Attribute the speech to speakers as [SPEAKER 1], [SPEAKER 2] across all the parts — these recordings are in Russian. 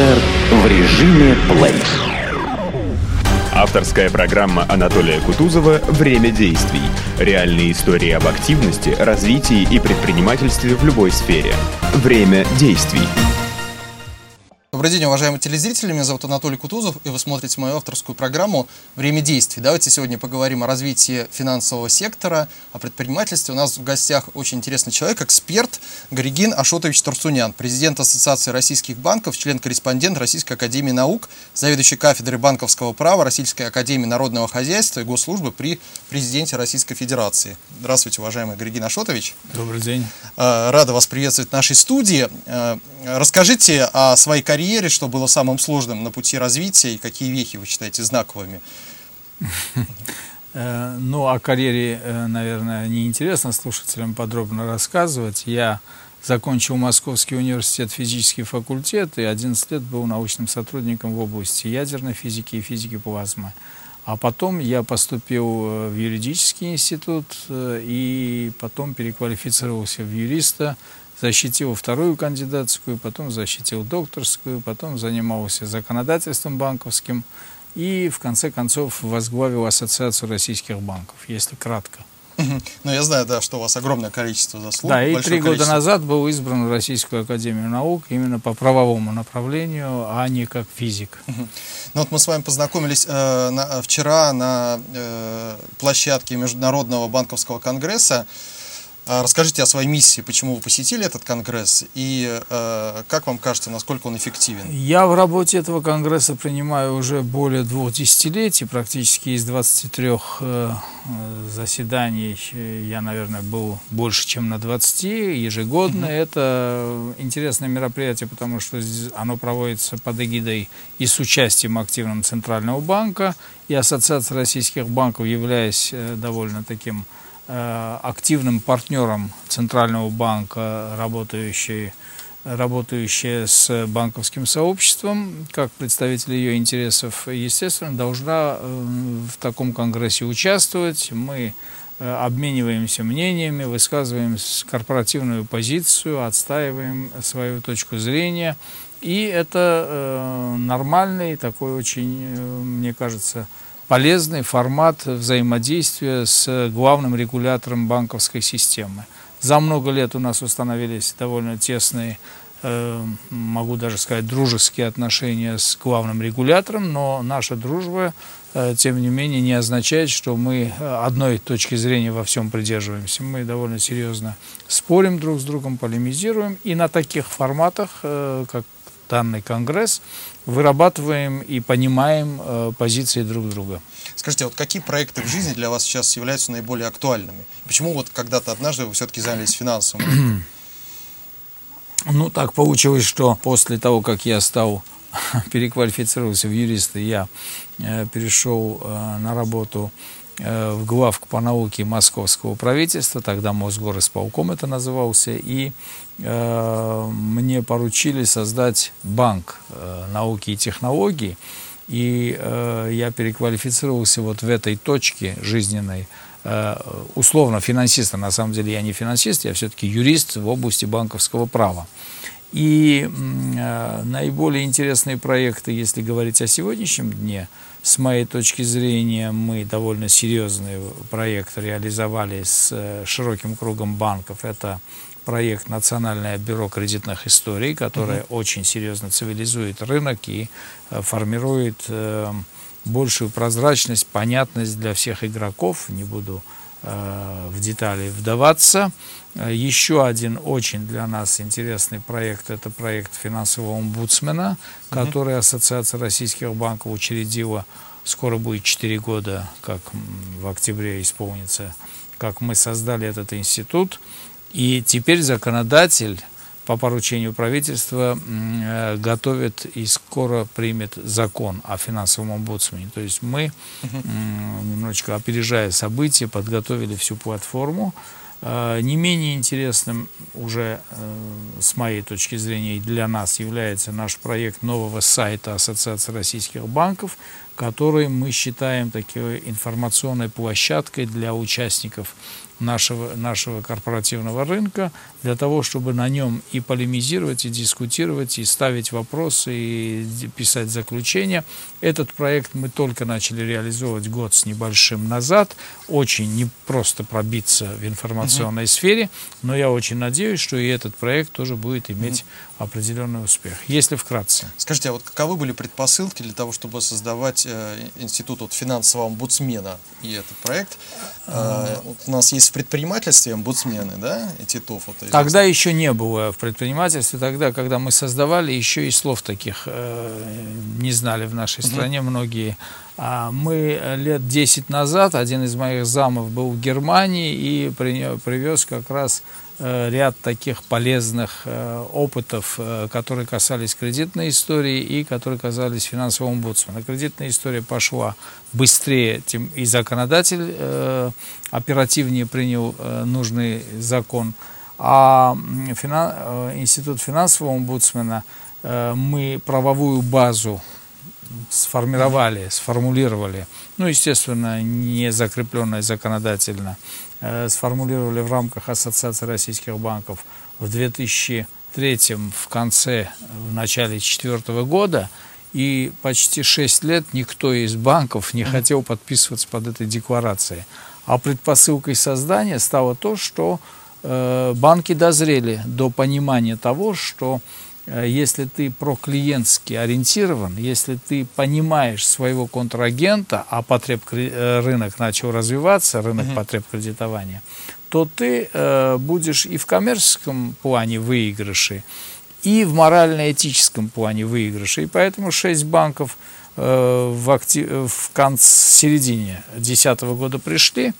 [SPEAKER 1] СССР в режиме плей.
[SPEAKER 2] Авторская программа Анатолия Кутузова «Время действий». Реальные истории об активности, развитии и предпринимательстве в любой сфере. Время действий.
[SPEAKER 3] Добрый день, уважаемые телезрители. Меня зовут Анатолий Кутузов, и вы смотрите мою авторскую программу «Время действий». Давайте сегодня поговорим о развитии финансового сектора, о предпринимательстве. У нас в гостях очень интересный человек, эксперт Григин Ашотович Турсунян, президент Ассоциации российских банков, член-корреспондент Российской академии наук, заведующий кафедрой банковского права Российской академии народного хозяйства и госслужбы при президенте Российской Федерации. Здравствуйте, уважаемый Григин Ашотович.
[SPEAKER 4] Добрый день.
[SPEAKER 3] Э, рада вас приветствовать в нашей студии. Э, расскажите о своей карьере карьере, что было самым сложным на пути развития и какие вехи вы считаете знаковыми?
[SPEAKER 4] Э, ну, о карьере, э, наверное, неинтересно слушателям подробно рассказывать. Я закончил Московский университет физический факультет и 11 лет был научным сотрудником в области ядерной физики и физики плазмы. А потом я поступил э, в юридический институт и потом переквалифицировался в юриста защитил вторую кандидатскую, потом защитил докторскую, потом занимался законодательством банковским и, в конце концов, возглавил Ассоциацию российских банков, если кратко.
[SPEAKER 3] Ну, я знаю, да, что у вас огромное количество заслуг.
[SPEAKER 4] Да, и три года назад был избран в Российскую Академию Наук именно по правовому направлению, а не как физик.
[SPEAKER 3] Ну, вот мы с вами познакомились э, на, вчера на э, площадке Международного банковского конгресса. А, расскажите о своей миссии, почему вы посетили этот конгресс и э, как вам кажется, насколько он эффективен?
[SPEAKER 4] Я в работе этого конгресса принимаю уже более двух десятилетий, практически из 23 э, заседаний я, наверное, был больше, чем на 20 ежегодно. Угу. Это интересное мероприятие, потому что оно проводится под эгидой и с участием активным Центрального банка, и Ассоциация российских банков, являясь э, довольно таким Э, активным партнером Центрального банка, работающей, работающая с банковским сообществом, как представитель ее интересов, естественно, должна э, в таком конгрессе участвовать. Мы э, обмениваемся мнениями, высказываем корпоративную позицию, отстаиваем свою точку зрения. И это нормальный такой очень, мне кажется, полезный формат взаимодействия с главным регулятором банковской системы. За много лет у нас установились довольно тесные, э, могу даже сказать, дружеские отношения с главным регулятором, но наша дружба, э, тем не менее, не означает, что мы одной точки зрения во всем придерживаемся. Мы довольно серьезно спорим друг с другом, полемизируем, и на таких форматах, э, как данный конгресс, вырабатываем и понимаем э, позиции друг друга.
[SPEAKER 3] Скажите, вот какие проекты в жизни для вас сейчас являются наиболее актуальными? Почему вот когда-то однажды вы все-таки занялись финансовым
[SPEAKER 4] Ну, так получилось, что после того, как я стал переквалифицировался в юриста, я э, перешел э, на работу в главку по науке московского правительства, тогда Мосгорисполком это назывался, и Э, мне поручили создать банк э, науки и технологий, и э, я переквалифицировался вот в этой точке жизненной, условно финансиста, на самом деле я не финансист, я все-таки юрист в области банковского права. И наиболее интересные проекты, если говорить о сегодняшнем дне, с моей точки зрения, мы довольно серьезный проект реализовали с широким кругом банков. Это проект Национальное бюро кредитных историй, которое угу. очень серьезно цивилизует рынок и э, формирует э, большую прозрачность, понятность для всех игроков. Не буду э, в детали вдаваться. Еще один очень для нас интересный проект – это проект финансового омбудсмена, который Ассоциация российских банков учредила. Скоро будет 4 года, как в октябре исполнится, как мы создали этот институт. И теперь законодатель по поручению правительства э, готовит и скоро примет закон о финансовом омбудсмене. То есть мы, немножечко опережая события, подготовили всю платформу. Э, не менее интересным уже э, с моей точки зрения и для нас является наш проект нового сайта Ассоциации российских банков, который мы считаем такой информационной площадкой для участников нашего, нашего корпоративного рынка, для того, чтобы на нем и полемизировать, и дискутировать, и ставить вопросы, и писать заключения. Этот проект мы только начали реализовывать год с небольшим назад. Очень непросто пробиться в информационной угу. сфере, но я очень надеюсь, что и этот проект тоже будет иметь угу. определенный успех. Если вкратце.
[SPEAKER 3] Скажите, а вот каковы были предпосылки для того, чтобы создавать э, институт вот, финансового омбудсмена и этот проект? Э, вот у нас есть в предпринимательстве омбудсмены, да, и Титов. Вот,
[SPEAKER 4] тогда еще не было в предпринимательстве. Тогда, когда мы создавали, еще и слов таких э, не знали в нашей стране угу. многие. А мы лет 10 назад, один из моих замов был в Германии и привез как раз ряд таких полезных э, опытов, э, которые касались кредитной истории и которые касались финансового омбудсмена. Кредитная история пошла быстрее, тем и законодатель оперативнее принял нужный закон. А Институт финансового омбудсмена мы правовую базу сформировали, сформулировали, ну, естественно, не закрепленная законодательно, Э, сформулировали в рамках Ассоциации российских банков в 2003 в конце, в начале 2004 года, и почти 6 лет никто из банков не хотел подписываться под этой декларацией. А предпосылкой создания стало то, что э, банки дозрели до понимания того, что Э, если ты проклиентски ориентирован, если ты понимаешь своего контрагента, а потреб э, рынок начал развиваться, рынок uh-huh. потреб кредитования, то ты э, будешь и в коммерческом плане выигрыши, и в морально-этическом плане выигрыши. И поэтому шесть банков э, в, актив... в конце, середине 2010 года пришли,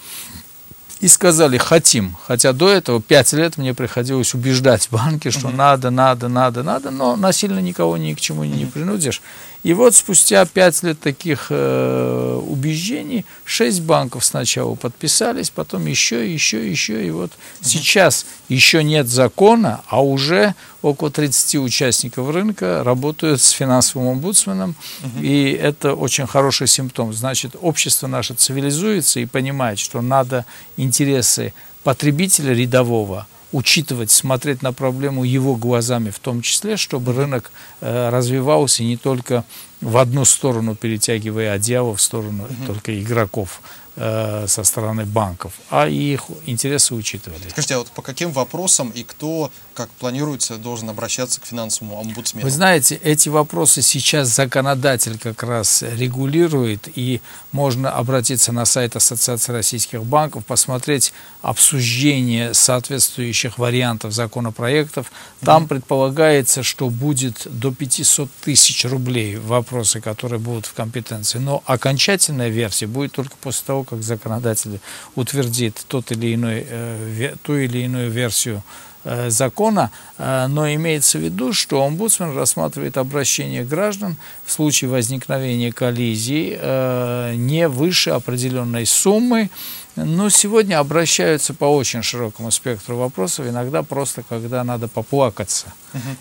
[SPEAKER 4] и сказали хотим. Хотя до этого пять лет мне приходилось убеждать банки, что угу. надо, надо, надо, надо, но насильно никого ни к чему не принудишь. И вот спустя пять лет таких э, убеждений шесть банков сначала подписались, потом еще, еще, еще. И вот угу. сейчас еще нет закона, а уже около 30 участников рынка работают с финансовым омбудсменом. Угу. И это очень хороший симптом. Значит, общество наше цивилизуется и понимает, что надо интересы потребителя рядового – учитывать, смотреть на проблему его глазами в том числе, чтобы рынок э, развивался не только в одну сторону, перетягивая одеяло в сторону угу. только игроков, Э, со стороны банков, а их интересы учитывали.
[SPEAKER 3] Скажите, а вот по каким вопросам и кто, как планируется, должен обращаться к финансовому омбудсмену?
[SPEAKER 4] Вы знаете, эти вопросы сейчас законодатель как раз регулирует, и можно обратиться на сайт Ассоциации российских банков, посмотреть обсуждение соответствующих вариантов законопроектов. Там mm-hmm. предполагается, что будет до 500 тысяч рублей вопросы, которые будут в компетенции. Но окончательная версия будет только после того, как законодатель утвердит тот или иной, э, ту или иную версию э, закона, э, но имеется в виду, что омбудсмен рассматривает обращение граждан в случае возникновения коллизии не выше определенной суммы, но сегодня обращаются по очень широкому спектру вопросов, иногда просто когда надо поплакаться.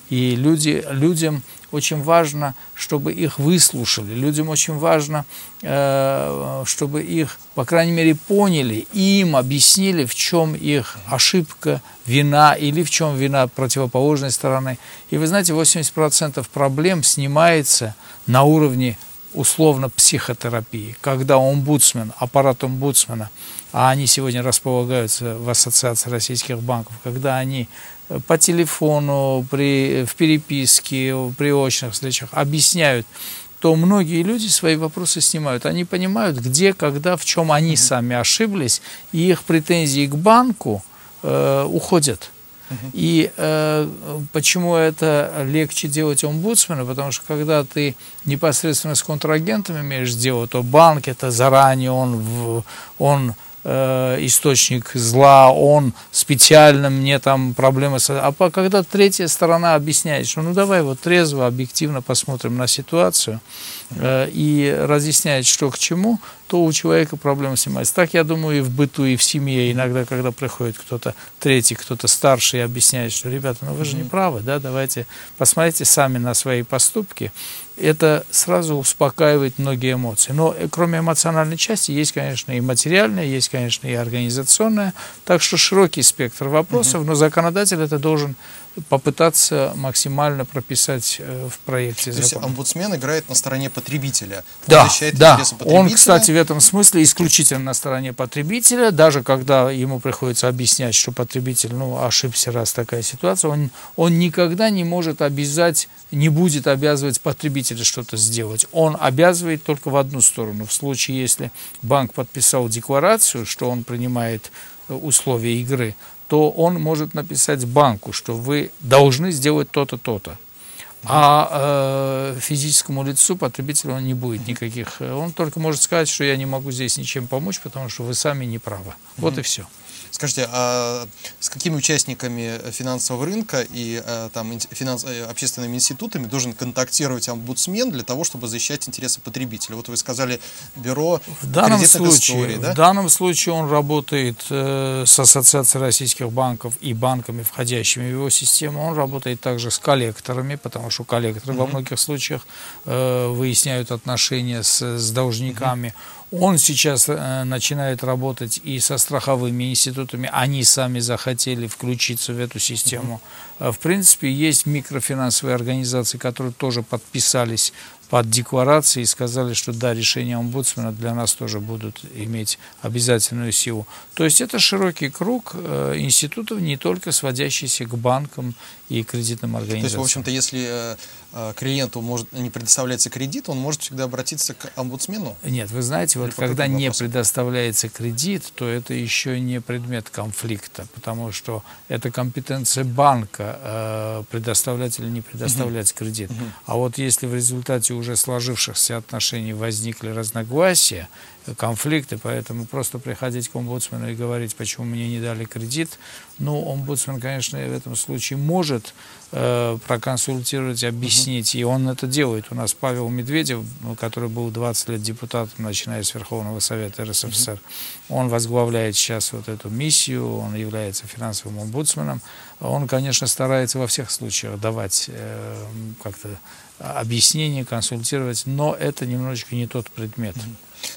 [SPEAKER 4] И люди, людям очень важно, чтобы их выслушали, людям очень важно, э, чтобы их, по крайней мере, поняли и им объяснили, в чем их ошибка, вина или в чем вина противоположной стороны. И вы знаете, 80% проблем снимается на уровне условно психотерапии, когда омбудсмен, аппарат омбудсмена, а они сегодня располагаются в Ассоциации российских банков, когда они по телефону, при, в переписке, при очных встречах объясняют, то многие люди свои вопросы снимают. Они понимают, где, когда, в чем они сами ошиблись, и их претензии к банку э, уходят. И э, почему это легче делать омбудсмена? Потому что когда ты непосредственно с контрагентом имеешь дело, то банк это заранее он, он Э, источник зла, он специально мне там проблемы... С... А когда третья сторона объясняет, что ну давай вот трезво, объективно посмотрим на ситуацию, э, и разъясняет, что к чему, то у человека проблема снимается. Так, я думаю, и в быту, и в семье. Иногда, когда приходит кто-то третий, кто-то старший и объясняет, что, ребята, ну вы же не правы, да, давайте посмотрите сами на свои поступки. Это сразу успокаивает многие эмоции. Но э, кроме эмоциональной части есть, конечно, и материальная, есть, конечно, и организационная. Так что широкий спектр вопросов, но законодатель это должен попытаться максимально прописать э, в проекте
[SPEAKER 3] закона. То есть омбудсмен играет на стороне потребителя.
[SPEAKER 4] Да, да. Потребителя. Он, кстати, в этом смысле исключительно на стороне потребителя. Даже когда ему приходится объяснять, что потребитель ну, ошибся, раз такая ситуация, он, он никогда не может обязать, не будет обязывать потребителя что-то сделать. Он обязывает только в одну сторону. В случае, если банк подписал декларацию, что он принимает э, условия игры, то он может написать банку, что вы должны сделать то-то, то-то. А э, физическому лицу, потребителю, он не будет никаких. Он только может сказать, что я не могу здесь ничем помочь, потому что вы сами не правы. Вот и все.
[SPEAKER 3] Скажите, а с какими участниками финансового рынка и а, там, финанс... Э, общественными институтами должен контактировать омбудсмен для того, чтобы защищать интересы потребителя? Вот вы сказали, бюро
[SPEAKER 4] в данном случае, историй, да? В данном случае он работает э, с Ассоциацией российских банков и банками, входящими в его систему. Он работает также с коллекторами, потому что коллекторы угу. во многих случаях э, выясняют отношения с, с должниками. Угу он сейчас э, начинает работать и со страховыми институтами. Они сами захотели включиться в эту систему. Э, в принципе, есть микрофинансовые организации, которые тоже подписались под декларацией и сказали, что да, решения омбудсмена для нас тоже будут иметь обязательную силу. То есть это широкий круг э, институтов, не только сводящийся к банкам и кредитным организациям. То есть,
[SPEAKER 3] в общем-то, если э, э, клиенту может, не предоставляется кредит, он может всегда обратиться к омбудсмену?
[SPEAKER 4] Нет, вы знаете, вот когда не предоставляется кредит, то это еще не предмет конфликта, потому что это компетенция банка предоставлять или не предоставлять угу. кредит. Угу. А вот если в результате уже сложившихся отношений возникли разногласия, конфликты, поэтому просто приходить к омбудсмену и говорить, почему мне не дали кредит, ну, омбудсмен, конечно, в этом случае может э, проконсультировать, объяснить, и он это делает. У нас Павел Медведев, который был 20 лет депутатом, начиная с Верховного Совета РСФСР, он возглавляет сейчас вот эту миссию, он является финансовым омбудсменом. Он, конечно, старается во всех случаях давать э, как-то объяснение, консультировать, но это немножечко не тот предмет.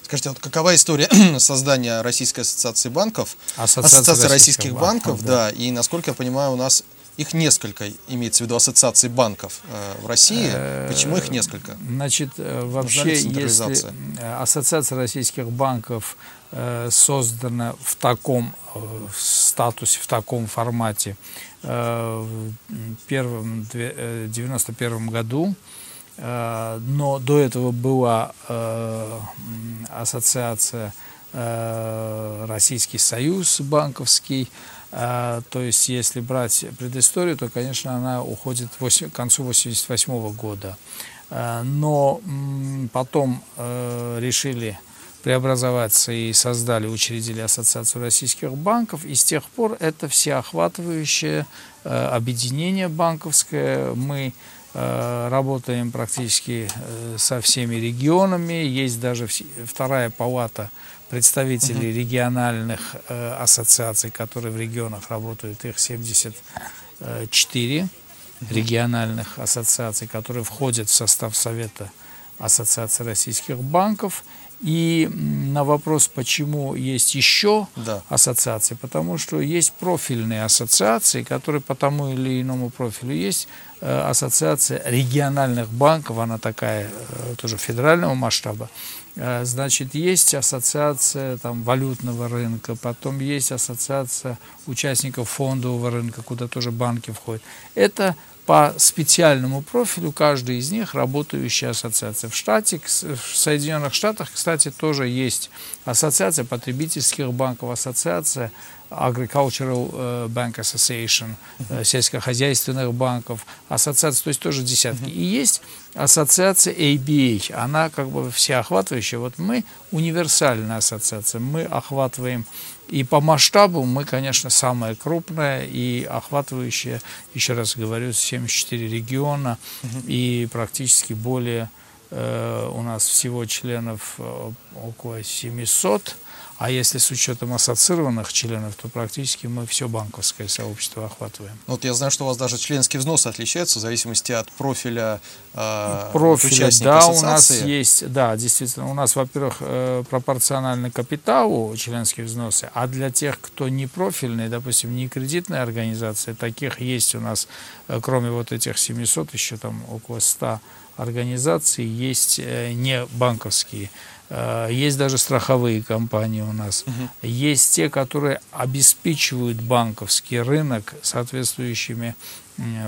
[SPEAKER 3] Скажите, вот какова история создания Российской ассоциации банков,
[SPEAKER 4] Ассоциация, Ассоциация
[SPEAKER 3] российских, российских банков, банков да. да, и насколько я понимаю, у нас их несколько, имеется в виду ассоциаций банков э, в России. Почему их несколько?
[SPEAKER 4] Значит, э, вообще, если ассоциация российских банков э, создана в таком статусе, в таком формате в первом 91 году, но до этого была ассоциация Российский союз банковский, то есть, если брать предысторию, то, конечно, она уходит к концу 1988 года. Но потом э, решили преобразоваться и создали, учредили Ассоциацию российских банков. И с тех пор это всеохватывающее э, объединение банковское. Мы э, работаем практически со всеми регионами. Есть даже вторая палата представителей угу. региональных э, ассоциаций, которые в регионах работают, их 74 угу. региональных ассоциаций, которые входят в состав Совета Ассоциации российских банков. И на вопрос, почему есть еще да. ассоциации, потому что есть профильные ассоциации, которые по тому или иному профилю есть. Э, ассоциация региональных банков, она такая э, тоже федерального масштаба, Э, значит, есть ассоциация там, валютного рынка, потом есть ассоциация участников фондового рынка, куда тоже банки входят. Это по специальному профилю каждый из них работающая ассоциация. В штате, в Соединенных Штатах, кстати, тоже есть ассоциация потребительских банков, ассоциация Agricultural э, Bank Association, uh-huh. сельскохозяйственных банков, ассоциация, то есть тоже десятки. Uh-huh. И есть ассоциация ABA, она как бы всеохватывающая. Вот мы универсальная ассоциация, мы охватываем и по масштабу мы, конечно, самая крупная и охватывающая, еще раз говорю, 74 региона uh-huh. и практически более у нас всего членов около 700, а если с учетом ассоциированных членов, то практически мы все банковское сообщество охватываем.
[SPEAKER 3] Вот я знаю, что у вас даже членские взносы отличаются в зависимости от профиля
[SPEAKER 4] э, Профиля, да, ассоциации. у нас есть, да, действительно, у нас, во-первых, э, пропорциональный капиталу членские взносы, а для тех, кто не профильный, допустим, не кредитная организация, таких есть у нас, э, кроме вот этих 700, еще там около 100 организаций, есть э, не банковские есть даже страховые компании у нас. Угу. Есть те, которые обеспечивают банковский рынок соответствующими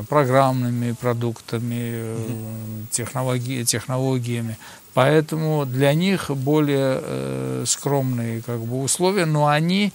[SPEAKER 4] программными продуктами, угу. технологи технологиями. Поэтому для них более э, скромные как бы, условия, но они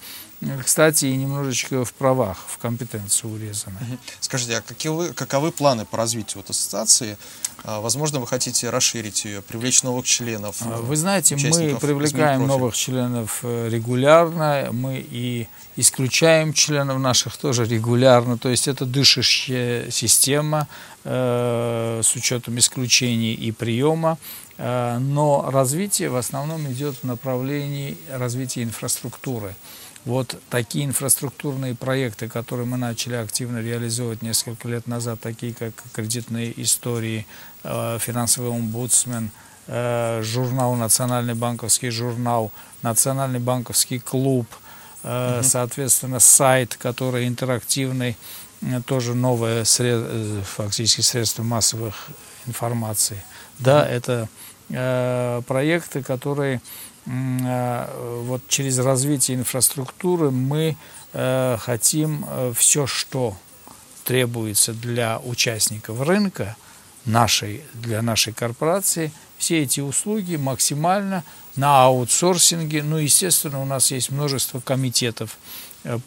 [SPEAKER 4] кстати, и немножечко в правах, в компетенции урезаны.
[SPEAKER 3] Скажите, а каковы, каковы планы по развитию вот ассоциации? А, возможно, вы хотите расширить ее, привлечь новых членов?
[SPEAKER 4] А, вы знаете, мы привлекаем новых членов э, регулярно, мы и исключаем членов наших тоже регулярно. То есть это дышащая система э, с учетом исключений и приема. Э, но развитие в основном идет в направлении развития инфраструктуры. Вот такие инфраструктурные проекты, которые мы начали активно реализовывать несколько лет назад, такие как кредитные истории, э, финансовый омбудсмен, э, журнал, национальный банковский журнал, национальный банковский клуб, угу. соответственно, сайт, который интерактивный, тоже новое сред... фактически средство массовых информации. Да, это проекты, которые Э, вот через развитие инфраструктуры мы э, хотим э, все, что требуется для участников рынка, нашей, для нашей корпорации, все эти услуги максимально на аутсорсинге. Ну, естественно, у нас есть множество комитетов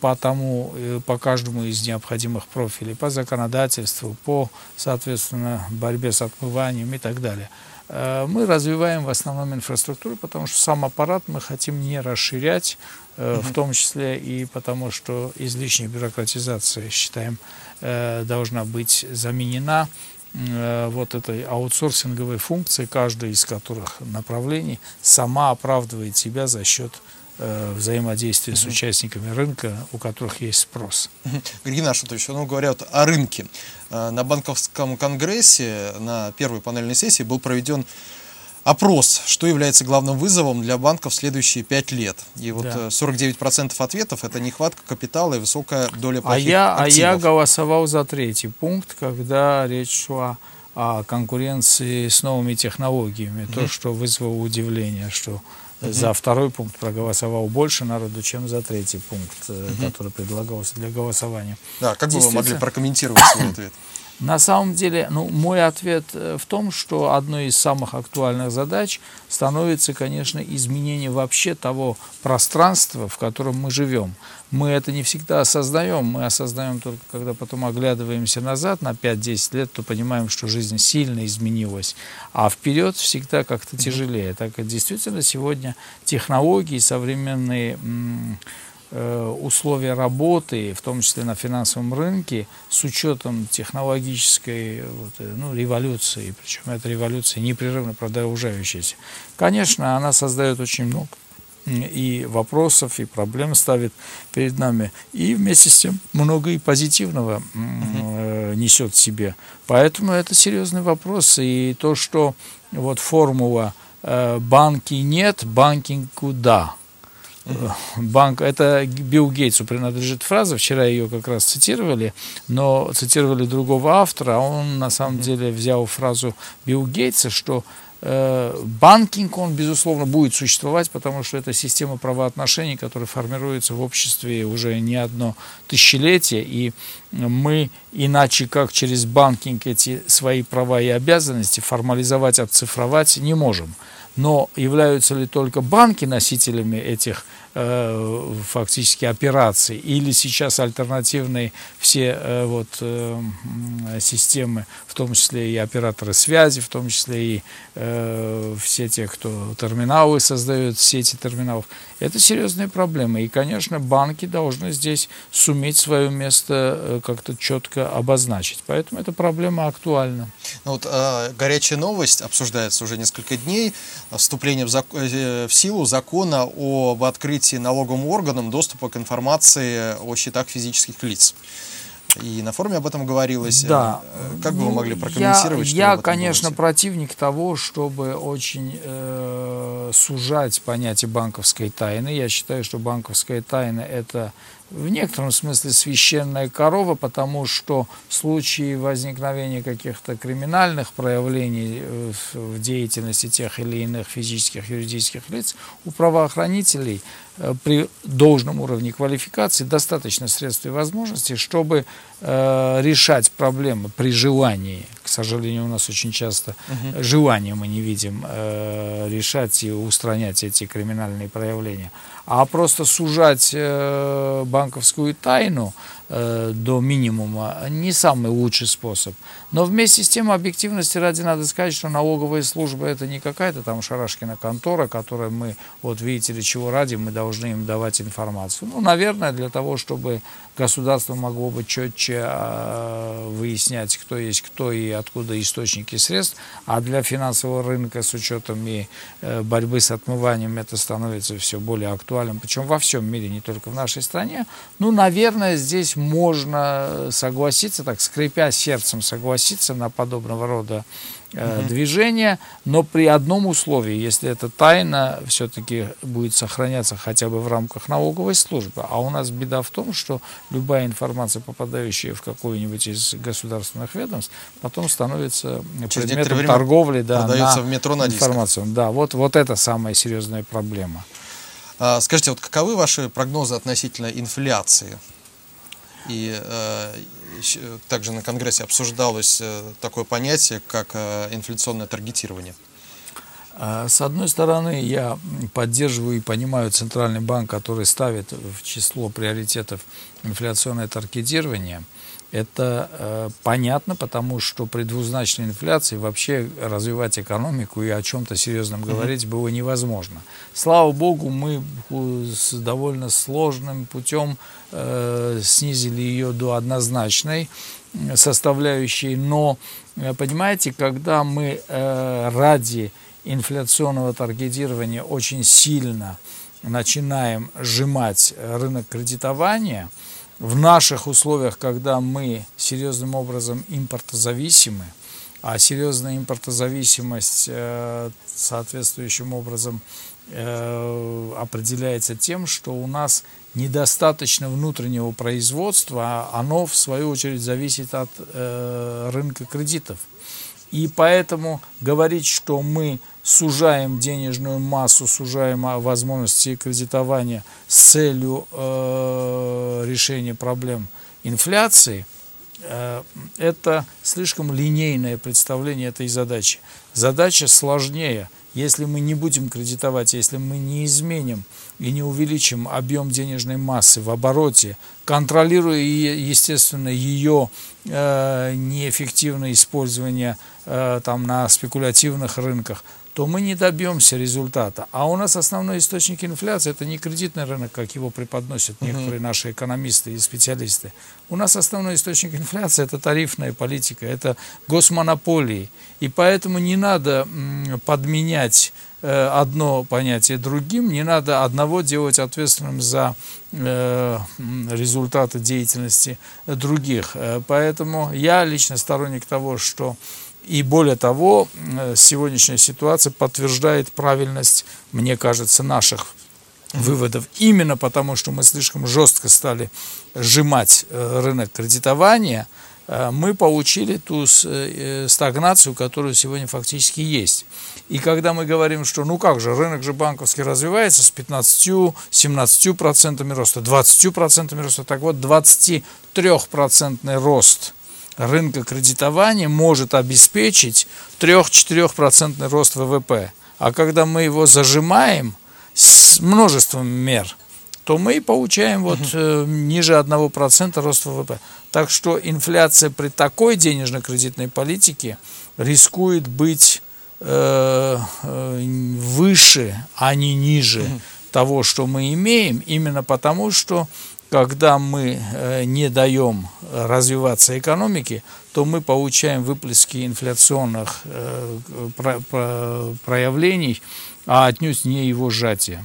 [SPEAKER 4] по, тому, по каждому из необходимых профилей, по законодательству, по, соответственно, борьбе с отмыванием и так далее. Э, мы развиваем в основном инфраструктуру, потому что сам аппарат мы хотим не расширять, угу. в том числе и потому, что излишняя бюрократизация, считаем, э, должна быть заменена вот этой аутсорсинговой функции, каждая из которых направлений сама оправдывает себя за счет Э, взаимодействия с участниками рынка, у которых есть спрос.
[SPEAKER 3] Григорий Ашотович, ну, говорят о рынке. Э, на банковском конгрессе на первой панельной сессии был проведен опрос, что является главным вызовом для банков в следующие пять лет. И вот да. 49% э, ответов это нехватка капитала и высокая доля
[SPEAKER 4] а плохих а я, активов. А я голосовал за третий пункт, когда речь шла о конкуренции с новыми технологиями. Mm-hmm. То, что вызвало удивление, что угу. за второй пункт проголосовал больше народу, чем за третий пункт, угу. который предлагался для голосования.
[SPEAKER 3] Да, как бы вы могли прокомментировать свой ответ?
[SPEAKER 4] На самом деле, ну, мой ответ э, в том, что одной из самых актуальных задач становится, конечно, изменение вообще того пространства, в котором мы живем. Мы это не всегда осознаем, мы осознаем только, когда потом оглядываемся назад на 5-10 лет, то понимаем, что жизнь сильно изменилась, а вперед всегда как-то тяжелее. Так и действительно сегодня технологии, современные Э, условия работы, в том числе на финансовом рынке, с учетом технологической вот, э, ну, революции, причем эта революция непрерывно продолжающаяся, конечно, она создает очень много и вопросов, и проблем ставит перед нами. И вместе с тем много и позитивного э, несет в себе. Поэтому это серьезный вопрос. И то, что вот формула э, банки нет, банкингу да – банк, это Билл Гейтсу принадлежит фраза, вчера ее как раз цитировали, но цитировали другого автора, а он на самом деле взял фразу Билл Гейтса, что э, банкинг, он, безусловно, будет существовать, потому что это система правоотношений, которая формируется в обществе уже не одно тысячелетие, и мы иначе как через банкинг эти свои права и обязанности формализовать, отцифровать не можем. Но являются ли только банки носителями этих Э, фактически операций, или сейчас альтернативные все э, вот э, системы, в том числе и операторы связи, в том числе и все те, кто терминалы создают, сети терминалов, это серьезные проблемы. И, конечно, банки должны здесь суметь свое место как-то четко обозначить. Поэтому эта проблема актуальна.
[SPEAKER 3] Ну, вот, горячая новость обсуждается уже несколько дней. Вступление в, зак... в силу закона об открытии открытии налоговым органам доступа к информации о счетах физических лиц. И на форуме об этом говорилось.
[SPEAKER 4] Да.
[SPEAKER 3] Э, как бы вы могли прокомментировать?
[SPEAKER 4] Я, я конечно, думаете? противник того, чтобы очень э, сужать понятие банковской тайны. Я считаю, что банковская тайна это в некотором смысле священная корова, потому что в случае возникновения каких-то криминальных проявлений э, в деятельности тех или иных физических, юридических лиц у правоохранителей э, при должном уровне квалификации достаточно средств и возможностей, чтобы э, решать проблемы при желании. К сожалению, у нас очень часто угу. желания мы не видим э, решать и устранять эти криминальные проявления а просто сужать э, банковскую тайну э, до минимума не самый лучший способ. Но вместе с тем объективности ради надо сказать, что налоговая служба это не какая-то там шарашкина контора, которая мы, вот видите ли, чего ради, мы должны им давать информацию. Ну, наверное, для того, чтобы государство могло бы четче э, выяснять, кто есть кто и откуда источники средств, а для финансового рынка с учетом и борьбы с отмыванием это становится все более актуальным актуальным, причем во всем мире, не только в нашей стране. Ну, наверное, здесь можно согласиться, так скрипя сердцем согласиться на подобного рода угу. движения, но при одном условии, если эта тайна все-таки будет сохраняться хотя бы в рамках налоговой службы. А у нас беда в том, что любая информация, попадающая в какое-нибудь из государственных ведомств, потом становится Через предметом торговли да,
[SPEAKER 3] на в метро на
[SPEAKER 4] информацию. Да, вот, вот это самая серьезная проблема.
[SPEAKER 3] А, скажите, вот каковы ваши прогнозы относительно инфляции? И э, также на Конгрессе обсуждалось э, такое понятие, как э, инфляционное таргетирование.
[SPEAKER 4] А, с одной стороны, я поддерживаю и понимаю Центральный банк, который ставит в число приоритетов инфляционное таргетирование – это э, понятно, потому что при двузначной инфляции вообще развивать экономику и о чем-то серьезном говорить было невозможно. Слава богу, мы с довольно сложным путем э, снизили ее до однозначной составляющей, но, э, понимаете, когда мы э, ради инфляционного таргетирования очень сильно начинаем сжимать рынок кредитования – в наших условиях, когда мы серьезным образом импортозависимы, а серьезная импортозависимость э, соответствующим образом э, определяется тем, что у нас недостаточно внутреннего производства, а оно в свою очередь зависит от э, рынка кредитов. И поэтому говорить, что мы сужаем денежную массу, сужаем возможности кредитования с целью э, решения проблем инфляции, э, это слишком линейное представление этой задачи. Задача сложнее. Если мы не будем кредитовать, если мы не изменим и не увеличим объем денежной массы в обороте, контролируя, естественно, ее неэффективное использование э, там, на спекулятивных рынках, то мы не добьемся результата. А у нас основной источник инфляции это не кредитный рынок, как его преподносят некоторые uh-huh. наши экономисты и специалисты. У нас основной источник инфляции это тарифная политика, это госмонополии. И поэтому не надо подменять э, одно понятие другим, не надо одного делать ответственным за э, результаты деятельности других. Э, поэтому я лично сторонник того, что и более того, э, сегодняшняя ситуация подтверждает правильность, мне кажется, наших выводов. Именно потому, что мы слишком жестко стали сжимать э, рынок кредитования, мы получили ту стагнацию, которая сегодня фактически есть. И когда мы говорим, что ну как же, рынок же банковский развивается с 15-17% роста, 20% роста, так вот 23% рост – рынка кредитования может обеспечить 3-4% рост ВВП. А когда мы его зажимаем с множеством мер, то мы получаем вот э, ниже 1% роста ВВП. Так что инфляция при такой денежно-кредитной политике рискует быть э, э, выше, а не ниже того, что мы имеем, именно потому, что когда мы э, не даем развиваться экономике, то мы получаем выплески инфляционных э, проявлений, а отнюдь не его сжатие.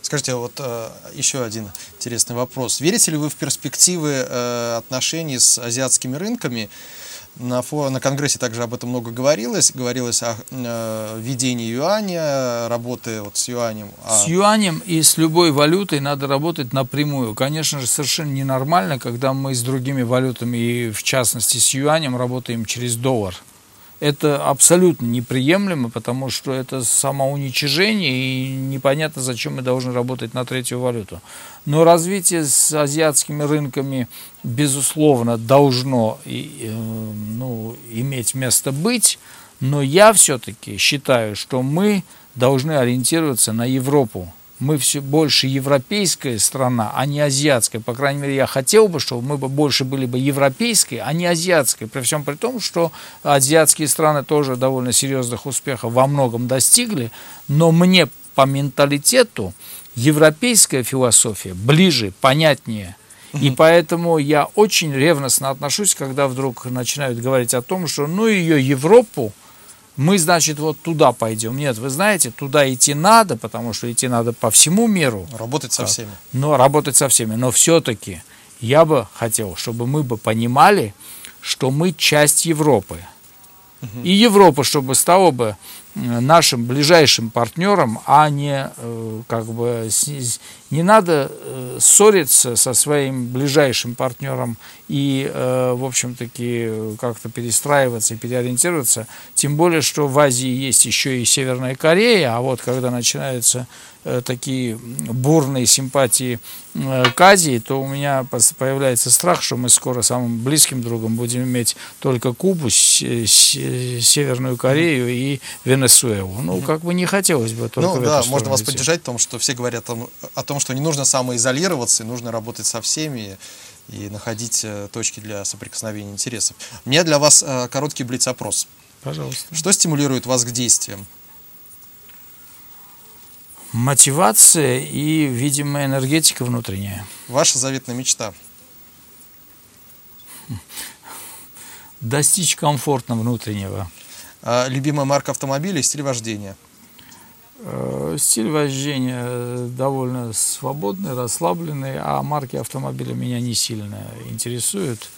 [SPEAKER 3] Скажите, вот э, еще один интересный вопрос. Верите ли вы в перспективы отношений с азиатскими рынками? На, фо, на Конгрессе также об этом много говорилось. Говорилось о э, введении юаня, работы вот с юанем.
[SPEAKER 4] А... С юанем и с любой валютой надо работать напрямую. Конечно же, совершенно ненормально, когда мы с другими валютами, и в частности с юанем, работаем через доллар это абсолютно неприемлемо, потому что это самоуничижение, и непонятно, зачем мы должны работать на третью валюту. Но развитие с азиатскими рынками, безусловно, должно э, ну, иметь место быть, но я все-таки считаю, что мы должны ориентироваться на Европу мы все больше европейская страна, а не азиатская. По крайней мере, я хотел бы, чтобы мы больше были бы европейской, а не азиатской. При всем при том, что азиатские страны тоже довольно серьезных успехов во многом достигли, но мне по менталитету европейская философия ближе, понятнее. И поэтому я очень ревностно отношусь, когда вдруг начинают говорить о том, что ну ее Европу мы, значит, вот туда пойдем. Нет, вы знаете, туда идти надо, потому что идти надо по всему миру.
[SPEAKER 3] Работать со всеми.
[SPEAKER 4] Но работать со всеми. Но все-таки я бы хотел, чтобы мы бы понимали, что мы часть Европы. Угу. И Европа, чтобы стала бы нашим ближайшим партнером, а не э, как бы не надо э, ссориться со своим ближайшим партнером и, э, в общем-таки, как-то перестраиваться и переориентироваться. Тем более, что в Азии есть еще и Северная Корея, а вот когда начинаются Э, такие бурные симпатии э, к Азии, то у меня появляется страх, что мы скоро самым близким другом будем иметь только Кубу, Северную Корею и Венесуэлу. Ну, как бы не хотелось бы только
[SPEAKER 3] Ну, да, можно вас поддержать в том, что все говорят о, о том, что не нужно самоизолироваться, нужно работать со всеми и находить э, точки для соприкосновения интересов. У меня для вас короткий блиц-опрос.
[SPEAKER 4] Пожалуйста.
[SPEAKER 3] Что стимулирует вас к действиям?
[SPEAKER 4] Мотивация и, видимо, энергетика внутренняя.
[SPEAKER 3] Ваша заветная мечта?
[SPEAKER 4] Достичь комфорта внутреннего.
[SPEAKER 3] А любимая марка автомобиля и стиль вождения?
[SPEAKER 4] Э, стиль вождения довольно свободный, расслабленный, а марки автомобиля меня не сильно интересуют,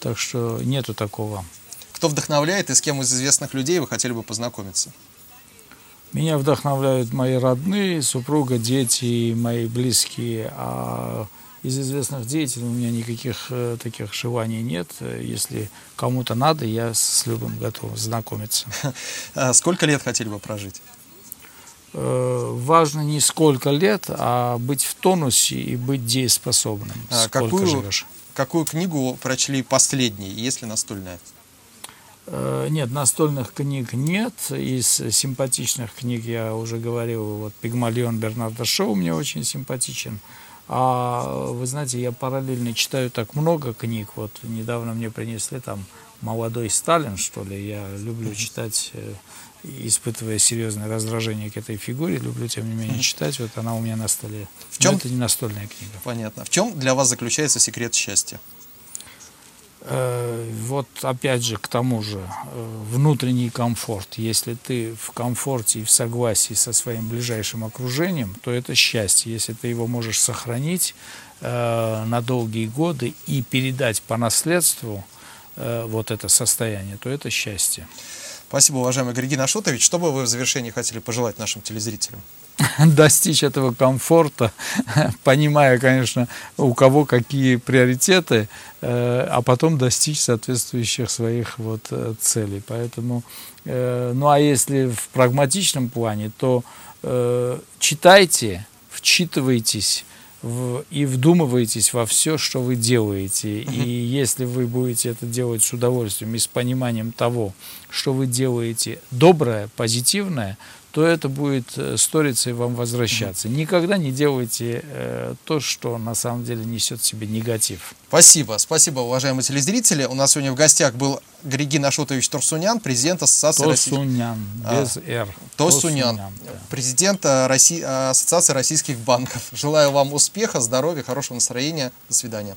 [SPEAKER 4] так что нету такого.
[SPEAKER 3] Кто вдохновляет и с кем из известных людей вы хотели бы познакомиться?
[SPEAKER 4] Меня вдохновляют мои родные, супруга, дети мои близкие. А из известных деятелей у меня никаких э, таких желаний нет. Если кому-то надо, я с любым готов знакомиться.
[SPEAKER 3] А сколько лет хотели бы прожить?
[SPEAKER 4] Э, важно не сколько лет, а быть в тонусе и быть дееспособным. А
[SPEAKER 3] какую, живешь. какую книгу прочли последней, если настольная?
[SPEAKER 4] Э, нет, настольных книг нет. Из симпатичных книг я уже говорил, вот «Пигмалион» Бернарда Шоу мне очень симпатичен. А вы знаете, я параллельно читаю так много книг. Вот недавно мне принесли там «Молодой Сталин», что ли. Я люблю читать, э, испытывая серьезное раздражение к этой фигуре. Люблю, тем не менее, читать. Вот она у меня на столе. В чем? Но это не настольная книга.
[SPEAKER 3] Понятно. В чем для вас заключается секрет счастья?
[SPEAKER 4] Э, вот опять же к тому же э, внутренний комфорт. Если ты в комфорте и в согласии со своим ближайшим окружением, то это счастье. Если ты его можешь сохранить э, на долгие годы и передать по наследству вот это состояние, то это счастье.
[SPEAKER 3] Спасибо, уважаемый Григин Ашотович. Что бы вы в завершении хотели пожелать нашим телезрителям?
[SPEAKER 4] достичь этого комфорта, понимая, конечно, у кого какие приоритеты, э, а потом достичь соответствующих своих вот э, целей. Поэтому, э, ну а если в прагматичном плане, то читайте, вчитывайтесь в, и вдумывайтесь во все, что вы делаете. И если вы будете это делать с удовольствием и с пониманием того, что вы делаете доброе, позитивное, то это будет э, сториться и вам возвращаться. Никогда не делайте э, то, что на самом деле несет в себе негатив.
[SPEAKER 3] Спасибо, спасибо, уважаемые телезрители. У нас сегодня в гостях был Григин Ашотович Турсунян, президент Ассоциации
[SPEAKER 4] Тосунян, без «р».
[SPEAKER 3] Тосунян,
[SPEAKER 4] да.
[SPEAKER 3] президент э, Росси- Ассоциации российских банков. Желаю вам успеха, здоровья, хорошего настроения. До свидания.